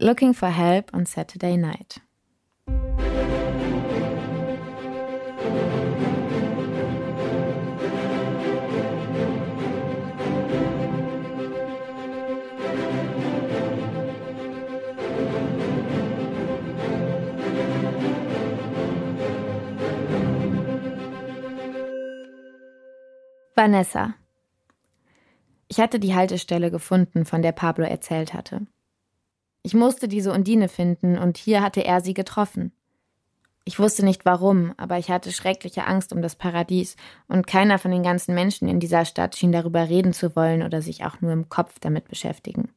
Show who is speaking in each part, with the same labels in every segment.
Speaker 1: Looking for Help on Saturday Night. Vanessa. Ich hatte die Haltestelle gefunden, von der Pablo erzählt hatte. Ich musste diese Undine finden, und hier hatte er sie getroffen. Ich wusste nicht warum, aber ich hatte schreckliche Angst um das Paradies, und keiner von den ganzen Menschen in dieser Stadt schien darüber reden zu wollen oder sich auch nur im Kopf damit beschäftigen.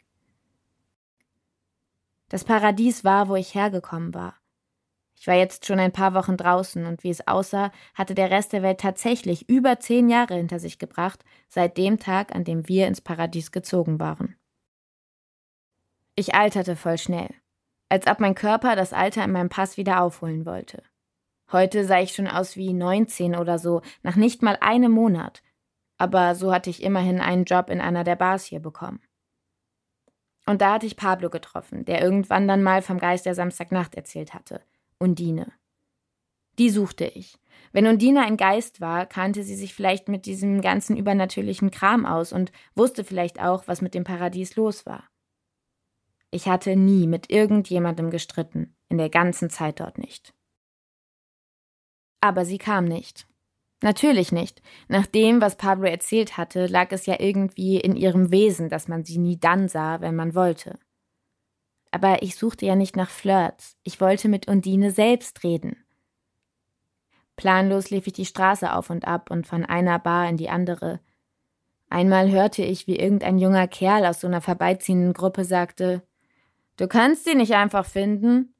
Speaker 1: Das Paradies war, wo ich hergekommen war. Ich war jetzt schon ein paar Wochen draußen und wie es aussah, hatte der Rest der Welt tatsächlich über zehn Jahre hinter sich gebracht, seit dem Tag, an dem wir ins Paradies gezogen waren. Ich alterte voll schnell, als ob mein Körper das Alter in meinem Pass wieder aufholen wollte. Heute sah ich schon aus wie 19 oder so, nach nicht mal einem Monat. Aber so hatte ich immerhin einen Job in einer der Bars hier bekommen. Und da hatte ich Pablo getroffen, der irgendwann dann mal vom Geist der Samstagnacht erzählt hatte – Undine. Die suchte ich. Wenn Undine ein Geist war, kannte sie sich vielleicht mit diesem ganzen übernatürlichen Kram aus und wusste vielleicht auch, was mit dem Paradies los war. Ich hatte nie mit irgendjemandem gestritten, in der ganzen Zeit dort nicht. Aber sie kam nicht. Natürlich nicht. Nach dem, was Pablo erzählt hatte, lag es ja irgendwie in ihrem Wesen, dass man sie nie dann sah, wenn man wollte. Aber ich suchte ja nicht nach Flirts. Ich wollte mit Undine selbst reden. Planlos lief ich die Straße auf und ab und von einer Bar in die andere. Einmal hörte ich, wie irgendein junger Kerl aus so einer vorbeiziehenden Gruppe sagte: Du kannst sie nicht einfach finden.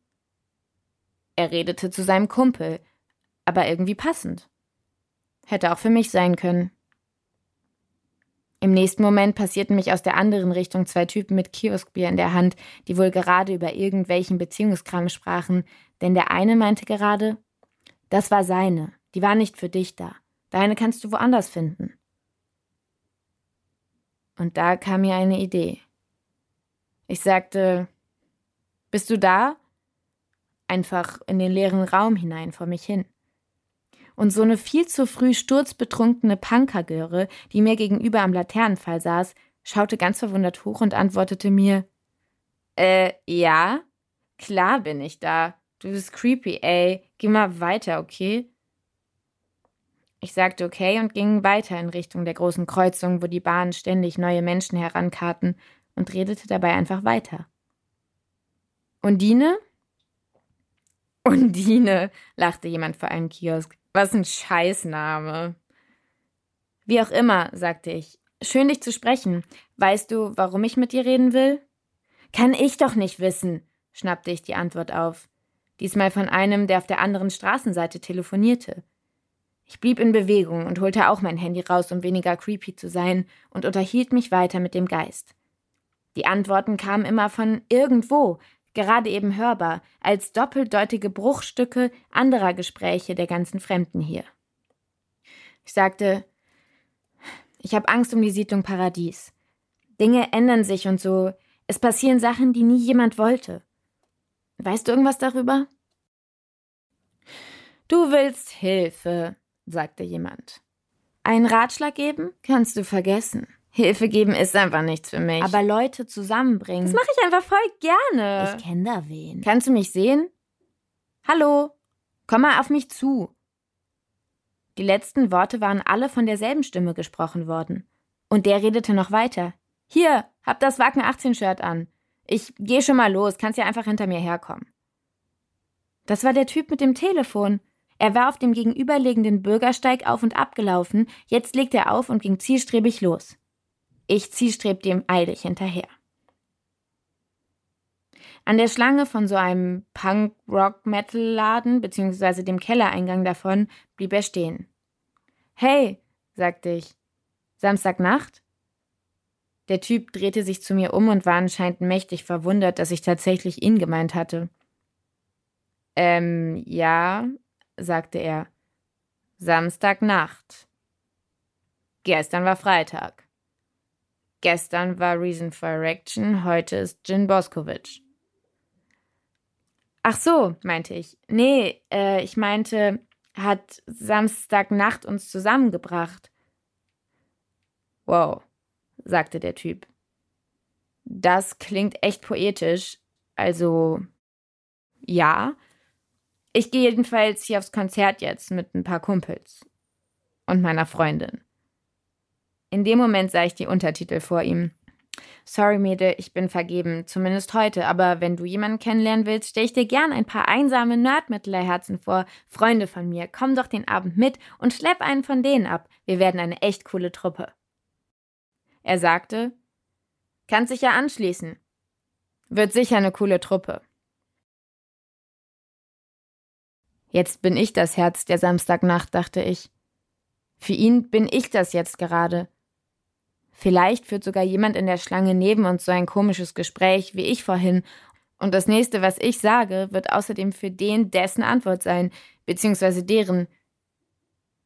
Speaker 1: Er redete zu seinem Kumpel, aber irgendwie passend. Hätte auch für mich sein können. Im nächsten Moment passierten mich aus der anderen Richtung zwei Typen mit Kioskbier in der Hand, die wohl gerade über irgendwelchen Beziehungskram sprachen, denn der eine meinte gerade, das war seine, die war nicht für dich da, deine kannst du woanders finden. Und da kam mir eine Idee. Ich sagte, bist du da? Einfach in den leeren Raum hinein vor mich hin und so eine viel zu früh sturzbetrunkene Punkergöre, die mir gegenüber am Laternenfall saß, schaute ganz verwundert hoch und antwortete mir: Äh, ja? Klar bin ich da. Du bist creepy, ey. Geh mal weiter, okay? Ich sagte okay und ging weiter in Richtung der großen Kreuzung, wo die Bahnen ständig neue Menschen herankarten und redete dabei einfach weiter. Undine? Undine, lachte jemand vor einem Kiosk. Was ein Scheißname. Wie auch immer, sagte ich. Schön dich zu sprechen. Weißt du, warum ich mit dir reden will? Kann ich doch nicht wissen, schnappte ich die Antwort auf. Diesmal von einem, der auf der anderen Straßenseite telefonierte. Ich blieb in Bewegung und holte auch mein Handy raus, um weniger creepy zu sein, und unterhielt mich weiter mit dem Geist. Die Antworten kamen immer von irgendwo, gerade eben hörbar, als doppeldeutige Bruchstücke anderer Gespräche der ganzen Fremden hier. Ich sagte, ich habe Angst um die Siedlung Paradies. Dinge ändern sich und so. Es passieren Sachen, die nie jemand wollte. Weißt du irgendwas darüber? Du willst Hilfe, sagte jemand. Einen Ratschlag geben kannst du vergessen. Hilfe geben ist einfach nichts für mich.
Speaker 2: Aber Leute zusammenbringen.
Speaker 1: Das mache ich einfach voll gerne.
Speaker 2: Ich kenne da wen.
Speaker 1: Kannst du mich sehen? Hallo, komm mal auf mich zu. Die letzten Worte waren alle von derselben Stimme gesprochen worden. Und der redete noch weiter. Hier, hab das Wacken 18 Shirt an. Ich geh schon mal los, kannst ja einfach hinter mir herkommen. Das war der Typ mit dem Telefon. Er war auf dem gegenüberliegenden Bürgersteig auf und ab gelaufen, jetzt legte er auf und ging zielstrebig los. Ich zielstrebte ihm eilig hinterher. An der Schlange von so einem Punk-Rock-Metal-Laden bzw. dem Kellereingang davon blieb er stehen. Hey, sagte ich. Samstagnacht? Der Typ drehte sich zu mir um und war anscheinend mächtig verwundert, dass ich tatsächlich ihn gemeint hatte. Ähm, ja, sagte er. Samstagnacht. Gestern war Freitag. Gestern war Reason for Erection, heute ist Jin Boskovic. Ach so, meinte ich. Nee, äh, ich meinte, hat Samstagnacht uns zusammengebracht. Wow, sagte der Typ. Das klingt echt poetisch. Also, ja. Ich gehe jedenfalls hier aufs Konzert jetzt mit ein paar Kumpels. Und meiner Freundin. In dem Moment sah ich die Untertitel vor ihm. Sorry, Mede, ich bin vergeben, zumindest heute, aber wenn du jemanden kennenlernen willst, stelle ich dir gern ein paar einsame Nerdmittlerherzen vor. Freunde von mir, komm doch den Abend mit und schlepp einen von denen ab. Wir werden eine echt coole Truppe. Er sagte, kannst dich ja anschließen. Wird sicher eine coole Truppe. Jetzt bin ich das Herz der Samstagnacht, dachte ich. Für ihn bin ich das jetzt gerade. Vielleicht führt sogar jemand in der Schlange neben uns so ein komisches Gespräch wie ich vorhin, und das nächste, was ich sage, wird außerdem für den dessen Antwort sein, beziehungsweise deren.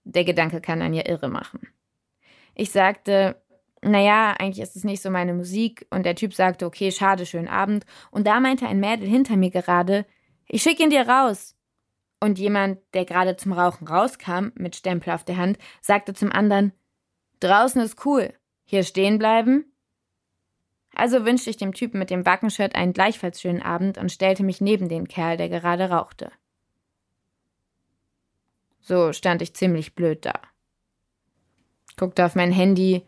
Speaker 1: Der Gedanke kann einen ja irre machen. Ich sagte, naja, eigentlich ist es nicht so meine Musik, und der Typ sagte, okay, schade, schönen Abend, und da meinte ein Mädel hinter mir gerade, ich schick ihn dir raus. Und jemand, der gerade zum Rauchen rauskam, mit Stempel auf der Hand, sagte zum anderen, draußen ist cool. Hier stehen bleiben? Also wünschte ich dem Typen mit dem Wackenshirt einen gleichfalls schönen Abend und stellte mich neben den Kerl, der gerade rauchte. So stand ich ziemlich blöd da. Guckte auf mein Handy,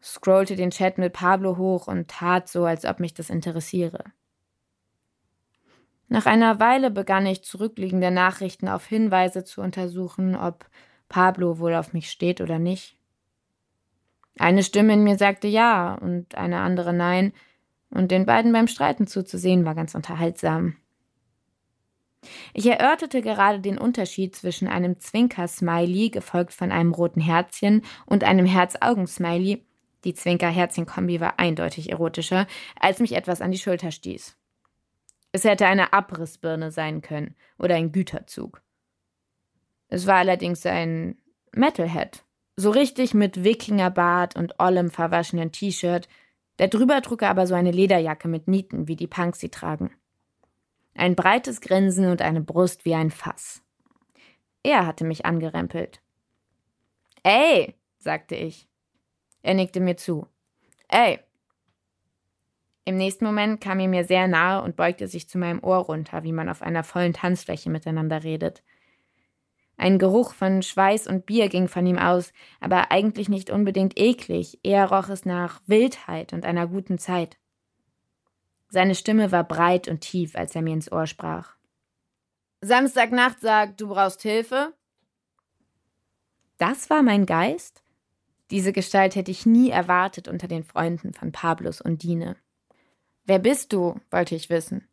Speaker 1: scrollte den Chat mit Pablo hoch und tat so, als ob mich das interessiere. Nach einer Weile begann ich zurückliegende Nachrichten auf Hinweise zu untersuchen, ob Pablo wohl auf mich steht oder nicht. Eine Stimme in mir sagte ja und eine andere nein, und den beiden beim Streiten zuzusehen war ganz unterhaltsam. Ich erörterte gerade den Unterschied zwischen einem Zwinker-Smiley, gefolgt von einem roten Herzchen, und einem Herz-Augen-Smiley. Die Zwinker-Herzchen-Kombi war eindeutig erotischer, als mich etwas an die Schulter stieß. Es hätte eine Abrissbirne sein können oder ein Güterzug. Es war allerdings ein Metalhead. So richtig mit Wikingerbart und ollem verwaschenen T-Shirt. Darüber trug er aber so eine Lederjacke mit Nieten, wie die Punks sie tragen. Ein breites Grinsen und eine Brust wie ein Fass. Er hatte mich angerempelt. Ey, sagte ich. Er nickte mir zu. Ey. Im nächsten Moment kam er mir sehr nahe und beugte sich zu meinem Ohr runter, wie man auf einer vollen Tanzfläche miteinander redet. Ein Geruch von Schweiß und Bier ging von ihm aus, aber eigentlich nicht unbedingt eklig, eher roch es nach Wildheit und einer guten Zeit. Seine Stimme war breit und tief, als er mir ins Ohr sprach. Samstagnacht sagt, du brauchst Hilfe? Das war mein Geist? Diese Gestalt hätte ich nie erwartet unter den Freunden von Pablus und Dine. Wer bist du? wollte ich wissen.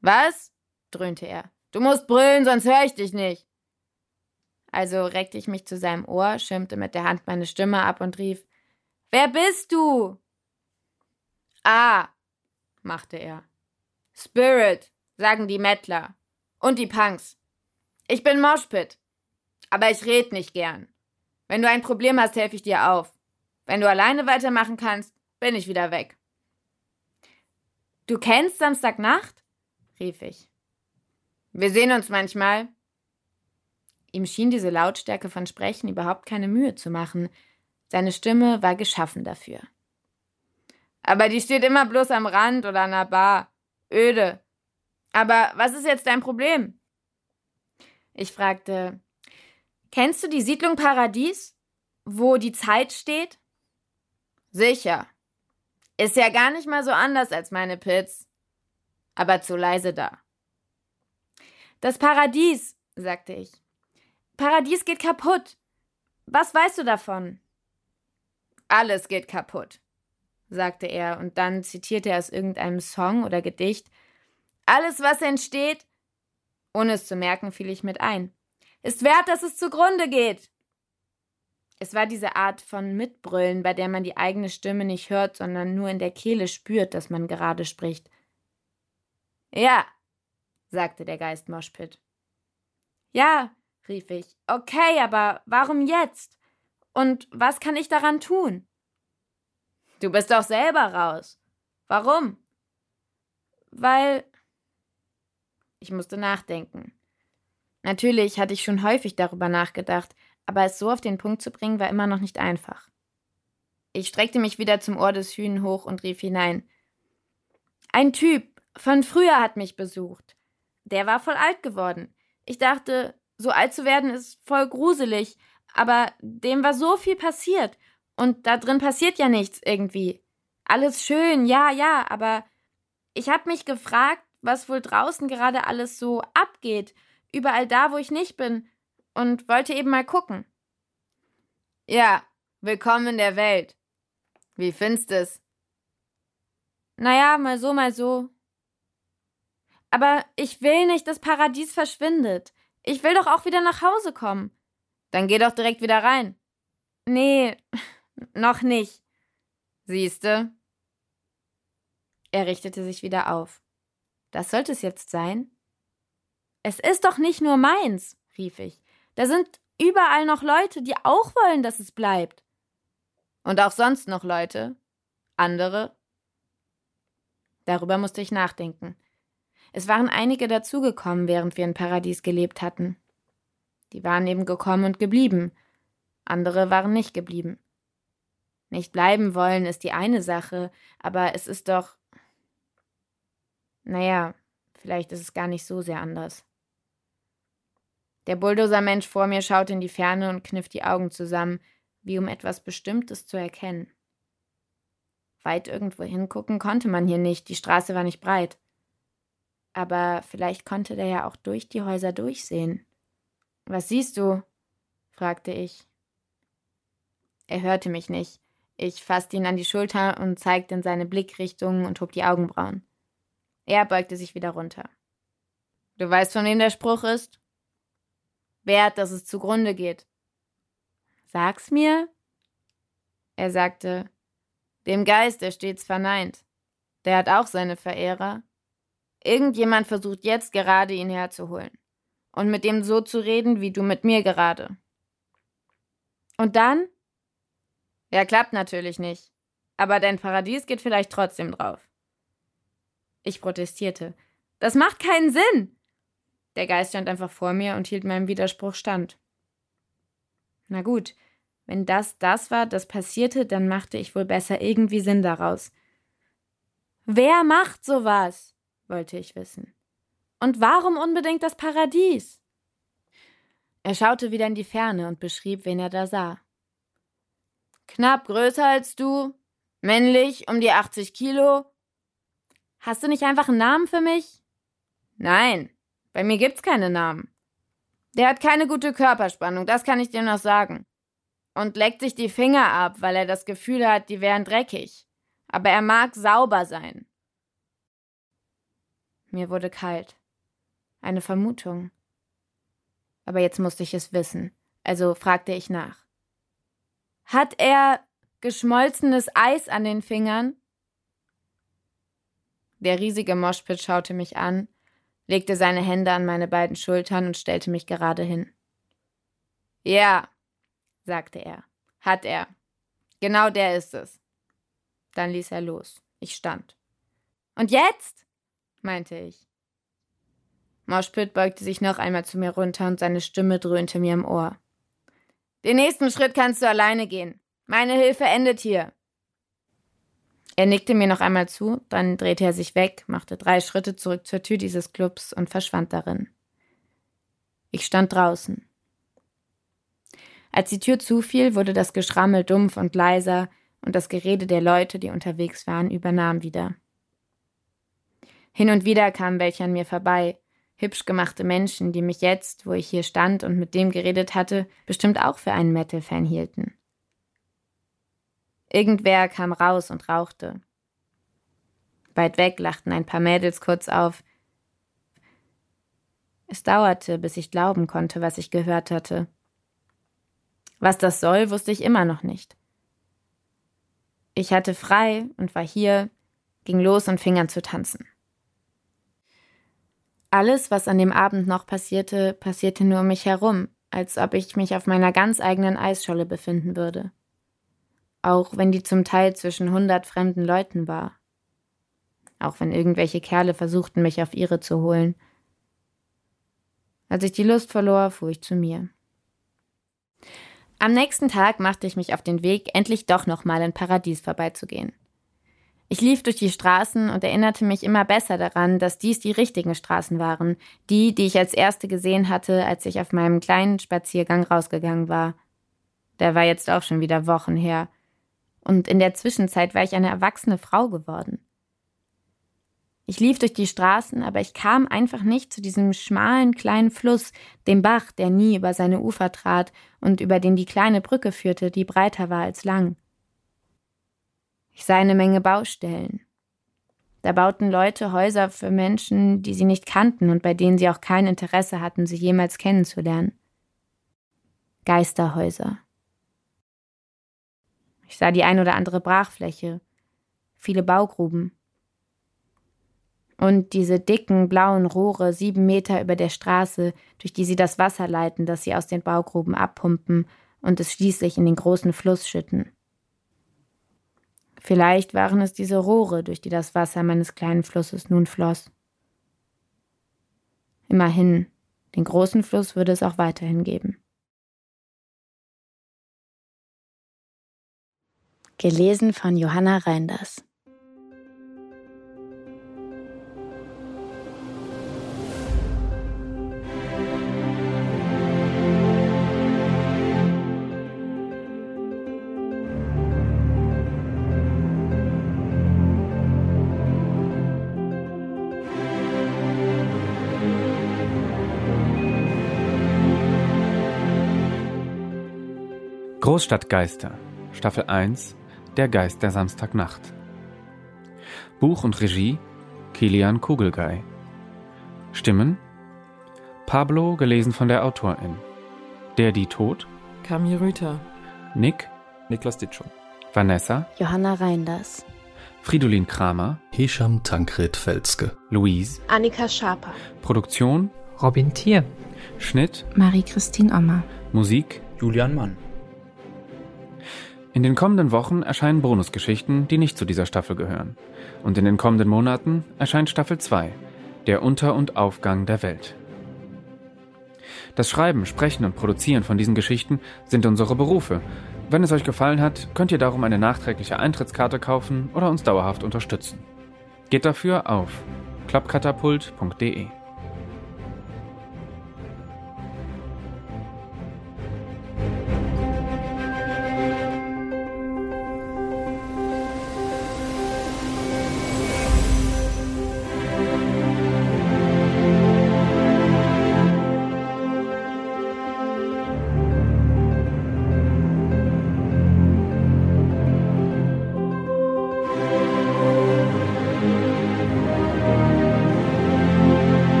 Speaker 1: Was? dröhnte er. Du musst brüllen, sonst höre ich dich nicht. Also reckte ich mich zu seinem Ohr, schirmte mit der Hand meine Stimme ab und rief Wer bist du? Ah, machte er. Spirit, sagen die Mettler. Und die Punks. Ich bin Moshpit. Aber ich red nicht gern. Wenn du ein Problem hast, helfe ich dir auf. Wenn du alleine weitermachen kannst, bin ich wieder weg. Du kennst Samstagnacht? rief ich. Wir sehen uns manchmal, Ihm schien diese Lautstärke von Sprechen überhaupt keine Mühe zu machen. Seine Stimme war geschaffen dafür. Aber die steht immer bloß am Rand oder an der Bar. Öde. Aber was ist jetzt dein Problem? Ich fragte, kennst du die Siedlung Paradies, wo die Zeit steht? Sicher. Ist ja gar nicht mal so anders als meine Pits. Aber zu leise da. Das Paradies, sagte ich. Paradies geht kaputt. Was weißt du davon? Alles geht kaputt, sagte er, und dann zitierte er aus irgendeinem Song oder Gedicht. Alles, was entsteht, ohne es zu merken, fiel ich mit ein, ist wert, dass es zugrunde geht. Es war diese Art von Mitbrüllen, bei der man die eigene Stimme nicht hört, sondern nur in der Kehle spürt, dass man gerade spricht. Ja, sagte der Geist Moschpit. Ja, rief ich. Okay, aber warum jetzt? Und was kann ich daran tun? Du bist doch selber raus. Warum? Weil. Ich musste nachdenken. Natürlich hatte ich schon häufig darüber nachgedacht, aber es so auf den Punkt zu bringen, war immer noch nicht einfach. Ich streckte mich wieder zum Ohr des Hühn hoch und rief hinein. Ein Typ von früher hat mich besucht. Der war voll alt geworden. Ich dachte, so alt zu werden ist voll gruselig, aber dem war so viel passiert. Und da drin passiert ja nichts irgendwie. Alles schön, ja, ja, aber ich hab mich gefragt, was wohl draußen gerade alles so abgeht, überall da, wo ich nicht bin, und wollte eben mal gucken. Ja, willkommen in der Welt. Wie findest es? Naja, mal so, mal so. Aber ich will nicht, dass Paradies verschwindet. Ich will doch auch wieder nach Hause kommen. Dann geh doch direkt wieder rein. Nee, noch nicht. Siehste? Er richtete sich wieder auf. Das sollte es jetzt sein? Es ist doch nicht nur meins, rief ich. Da sind überall noch Leute, die auch wollen, dass es bleibt. Und auch sonst noch Leute? Andere? Darüber musste ich nachdenken. Es waren einige dazugekommen, während wir in Paradies gelebt hatten. Die waren eben gekommen und geblieben. Andere waren nicht geblieben. Nicht bleiben wollen ist die eine Sache, aber es ist doch. Naja, vielleicht ist es gar nicht so sehr anders. Der Bulldozer-Mensch vor mir schaute in die Ferne und kniff die Augen zusammen, wie um etwas Bestimmtes zu erkennen. Weit irgendwo hingucken konnte man hier nicht, die Straße war nicht breit. Aber vielleicht konnte der ja auch durch die Häuser durchsehen. Was siehst du? fragte ich. Er hörte mich nicht. Ich fasste ihn an die Schulter und zeigte in seine Blickrichtung und hob die Augenbrauen. Er beugte sich wieder runter. Du weißt, von wem der Spruch ist? Wert, dass es zugrunde geht. Sag's mir. Er sagte, dem Geist, der stets verneint. Der hat auch seine Verehrer, Irgendjemand versucht jetzt gerade, ihn herzuholen. Und mit dem so zu reden, wie du mit mir gerade. Und dann? Ja, klappt natürlich nicht. Aber dein Paradies geht vielleicht trotzdem drauf. Ich protestierte. Das macht keinen Sinn. Der Geist stand einfach vor mir und hielt meinem Widerspruch stand. Na gut, wenn das das war, das passierte, dann machte ich wohl besser irgendwie Sinn daraus. Wer macht sowas? Wollte ich wissen. Und warum unbedingt das Paradies? Er schaute wieder in die Ferne und beschrieb, wen er da sah. Knapp größer als du, männlich, um die 80 Kilo. Hast du nicht einfach einen Namen für mich? Nein, bei mir gibt's keine Namen. Der hat keine gute Körperspannung, das kann ich dir noch sagen. Und leckt sich die Finger ab, weil er das Gefühl hat, die wären dreckig. Aber er mag sauber sein. Mir wurde kalt. Eine Vermutung. Aber jetzt musste ich es wissen, also fragte ich nach. Hat er geschmolzenes Eis an den Fingern? Der riesige Moschpit schaute mich an, legte seine Hände an meine beiden Schultern und stellte mich gerade hin. Ja, sagte er, hat er. Genau der ist es. Dann ließ er los. Ich stand. Und jetzt? Meinte ich. Moschpit beugte sich noch einmal zu mir runter und seine Stimme dröhnte mir im Ohr. Den nächsten Schritt kannst du alleine gehen. Meine Hilfe endet hier. Er nickte mir noch einmal zu, dann drehte er sich weg, machte drei Schritte zurück zur Tür dieses Clubs und verschwand darin. Ich stand draußen. Als die Tür zufiel, wurde das Geschrammel dumpf und leiser, und das Gerede der Leute, die unterwegs waren, übernahm wieder. Hin und wieder kamen welche an mir vorbei, hübsch gemachte Menschen, die mich jetzt, wo ich hier stand und mit dem geredet hatte, bestimmt auch für einen Metal-Fan hielten. Irgendwer kam raus und rauchte. Weit weg lachten ein paar Mädels kurz auf. Es dauerte, bis ich glauben konnte, was ich gehört hatte. Was das soll, wusste ich immer noch nicht. Ich hatte frei und war hier, ging los und fing an zu tanzen. Alles, was an dem Abend noch passierte, passierte nur um mich herum, als ob ich mich auf meiner ganz eigenen Eisscholle befinden würde. Auch wenn die zum Teil zwischen hundert fremden Leuten war. Auch wenn irgendwelche Kerle versuchten, mich auf ihre zu holen. Als ich die Lust verlor, fuhr ich zu mir. Am nächsten Tag machte ich mich auf den Weg, endlich doch nochmal in Paradies vorbeizugehen. Ich lief durch die Straßen und erinnerte mich immer besser daran, dass dies die richtigen Straßen waren, die, die ich als erste gesehen hatte, als ich auf meinem kleinen Spaziergang rausgegangen war. Der war jetzt auch schon wieder Wochen her. Und in der Zwischenzeit war ich eine erwachsene Frau geworden. Ich lief durch die Straßen, aber ich kam einfach nicht zu diesem schmalen kleinen Fluss, dem Bach, der nie über seine Ufer trat und über den die kleine Brücke führte, die breiter war als lang. Ich sah eine Menge Baustellen. Da bauten Leute Häuser für Menschen, die sie nicht kannten und bei denen sie auch kein Interesse hatten, sie jemals kennenzulernen. Geisterhäuser. Ich sah die ein oder andere Brachfläche, viele Baugruben, und diese dicken blauen Rohre sieben Meter über der Straße, durch die sie das Wasser leiten, das sie aus den Baugruben abpumpen und es schließlich in den großen Fluss schütten. Vielleicht waren es diese Rohre, durch die das Wasser meines kleinen Flusses nun floss. Immerhin, den großen Fluss würde es auch weiterhin geben.
Speaker 2: Gelesen von Johanna Reinders
Speaker 3: Großstadtgeister, Staffel 1, Der Geist der Samstagnacht. Buch und Regie Kilian Kugelgei. Stimmen Pablo, gelesen von der Autorin. Der, die tot?
Speaker 4: Kami Rüther.
Speaker 3: Nick?
Speaker 5: Niklas Ditschow.
Speaker 3: Vanessa?
Speaker 2: Johanna Reinders.
Speaker 3: Fridolin Kramer?
Speaker 6: Hesham Tankred Felske.
Speaker 3: Louise?
Speaker 7: Annika Schaper.
Speaker 3: Produktion?
Speaker 8: Robin Thier.
Speaker 3: Schnitt?
Speaker 9: Marie-Christine Ommer.
Speaker 3: Musik?
Speaker 5: Julian Mann.
Speaker 3: In den kommenden Wochen erscheinen Bonusgeschichten, die nicht zu dieser Staffel gehören. Und in den kommenden Monaten erscheint Staffel 2, der Unter- und Aufgang der Welt. Das Schreiben, Sprechen und Produzieren von diesen Geschichten sind unsere Berufe. Wenn es euch gefallen hat, könnt ihr darum eine nachträgliche Eintrittskarte kaufen oder uns dauerhaft unterstützen. Geht dafür auf klappkatapult.de.